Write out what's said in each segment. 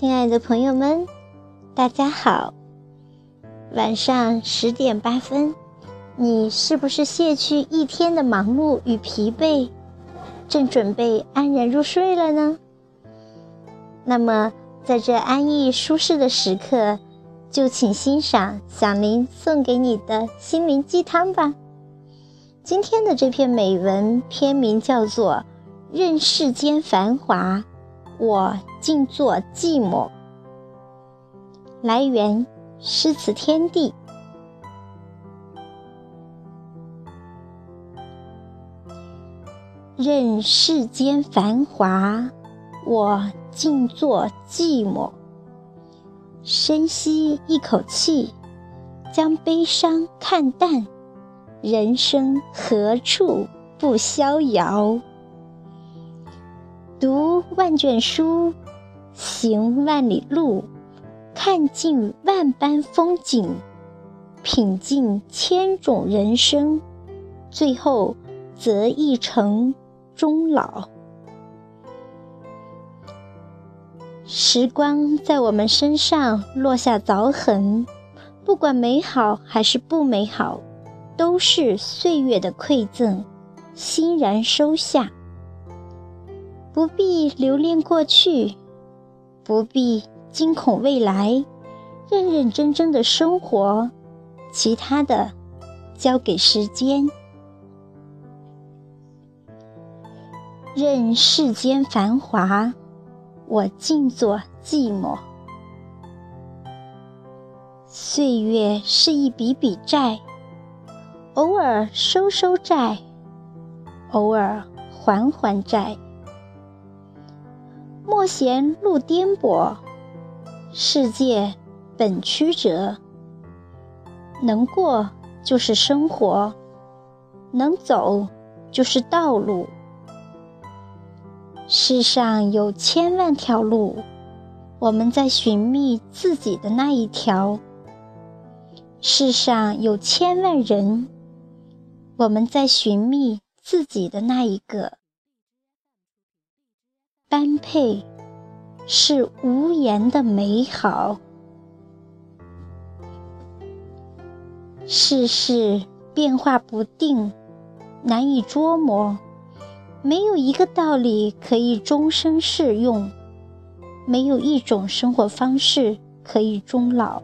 亲爱的朋友们，大家好。晚上十点八分，你是不是卸去一天的忙碌与疲惫，正准备安然入睡了呢？那么，在这安逸舒适的时刻，就请欣赏响铃送给你的心灵鸡汤吧。今天的这篇美文篇名叫做《任世间繁华》。我静坐寂寞。来源：诗词天地。任世间繁华，我静坐寂寞。深吸一口气，将悲伤看淡。人生何处不逍遥？读万卷书，行万里路，看尽万般风景，品尽千种人生，最后择一城终老。时光在我们身上落下凿痕，不管美好还是不美好，都是岁月的馈赠，欣然收下。不必留恋过去，不必惊恐未来，认认真真的生活，其他的交给时间。任世间繁华，我静坐寂寞。岁月是一笔笔债，偶尔收收债，偶尔还还债。莫嫌路颠簸，世界本曲折。能过就是生活，能走就是道路。世上有千万条路，我们在寻觅自己的那一条；世上有千万人，我们在寻觅自己的那一个。般配是无言的美好，世事变化不定，难以捉摸。没有一个道理可以终生适用，没有一种生活方式可以终老。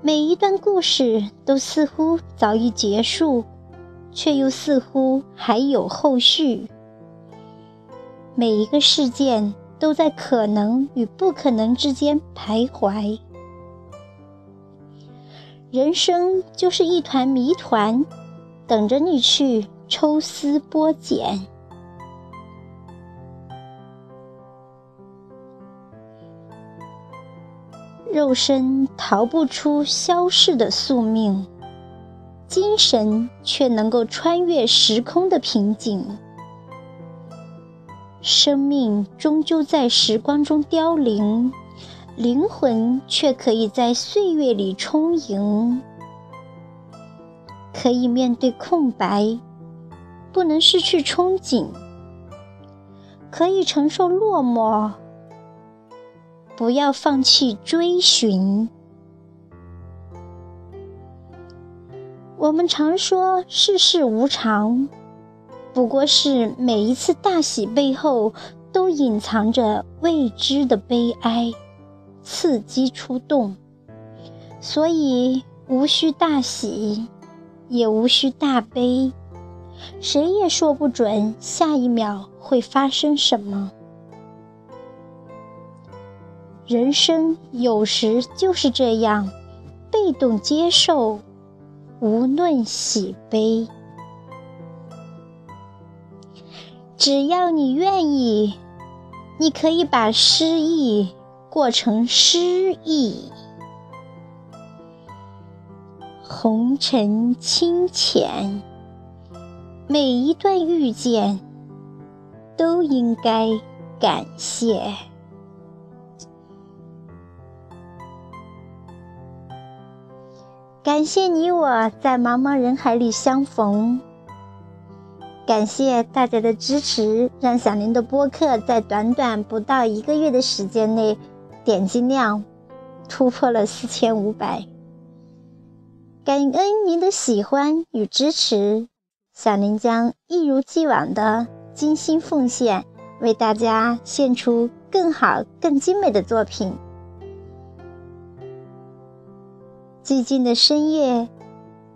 每一段故事都似乎早已结束，却又似乎还有后续。每一个事件都在可能与不可能之间徘徊，人生就是一团谜团，等着你去抽丝剥茧。肉身逃不出消逝的宿命，精神却能够穿越时空的瓶颈。生命终究在时光中凋零，灵魂却可以在岁月里充盈。可以面对空白，不能失去憧憬；可以承受落寞，不要放弃追寻。我们常说世事无常。不过是每一次大喜背后，都隐藏着未知的悲哀，刺激出动，所以无需大喜，也无需大悲，谁也说不准下一秒会发生什么。人生有时就是这样，被动接受，无论喜悲。只要你愿意，你可以把失意过成诗意。红尘清浅，每一段遇见都应该感谢。感谢你我在茫茫人海里相逢。感谢大家的支持，让小林的播客在短短不到一个月的时间内，点击量突破了四千五百。感恩您的喜欢与支持，小林将一如既往的精心奉献，为大家献出更好、更精美的作品。寂静的深夜，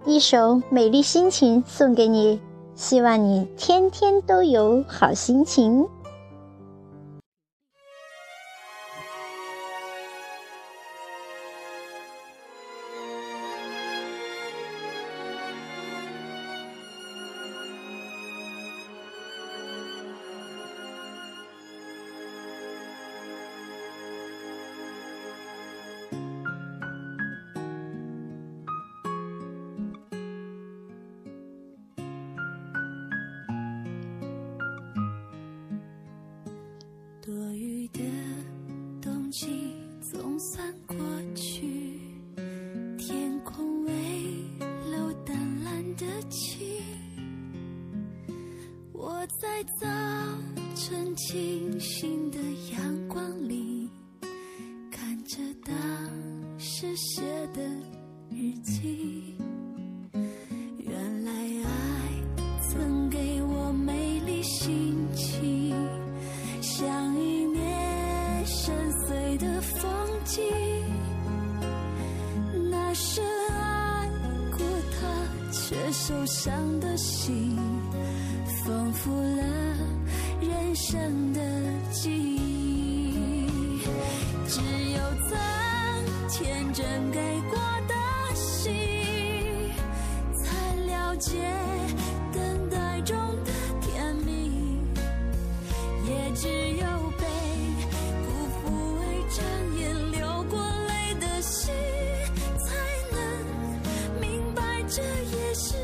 一首美丽心情送给你。希望你天天都有好心情。的情。我在早晨清新的阳光里，受伤的心，丰富了人生的记忆。只有曾天真给过的心，才了解等待中的甜蜜。也只有被辜负为长夜流过泪的心，才能明白这也是。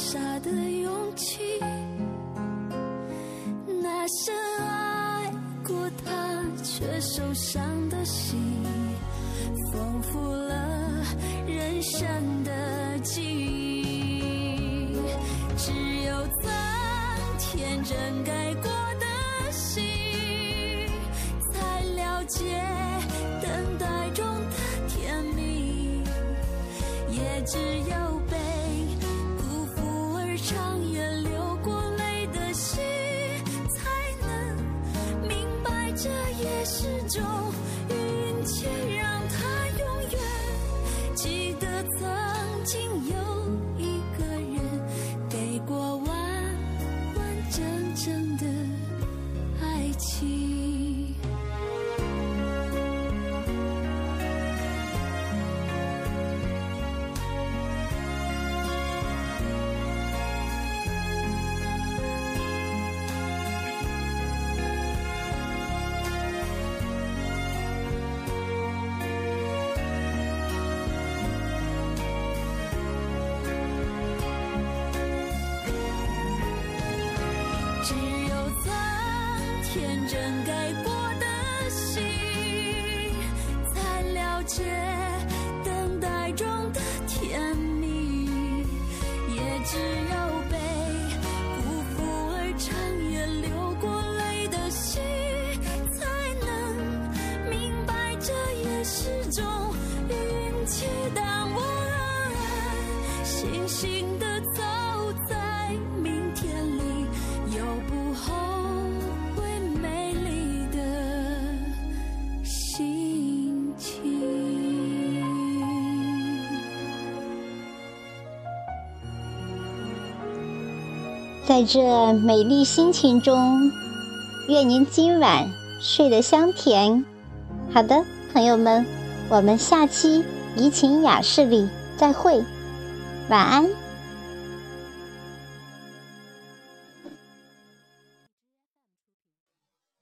傻的勇气。那深爱过他却受伤的心，丰富了人生的记忆。只有曾天真爱过。的心，才了解等待中的甜蜜，也只界，等待中的甜蜜，也只有被辜负而长夜流过泪的心，才能明白这也是种运气。当我安安心心的。在这美丽心情中，愿您今晚睡得香甜。好的，朋友们，我们下期怡情雅室里再会，晚安。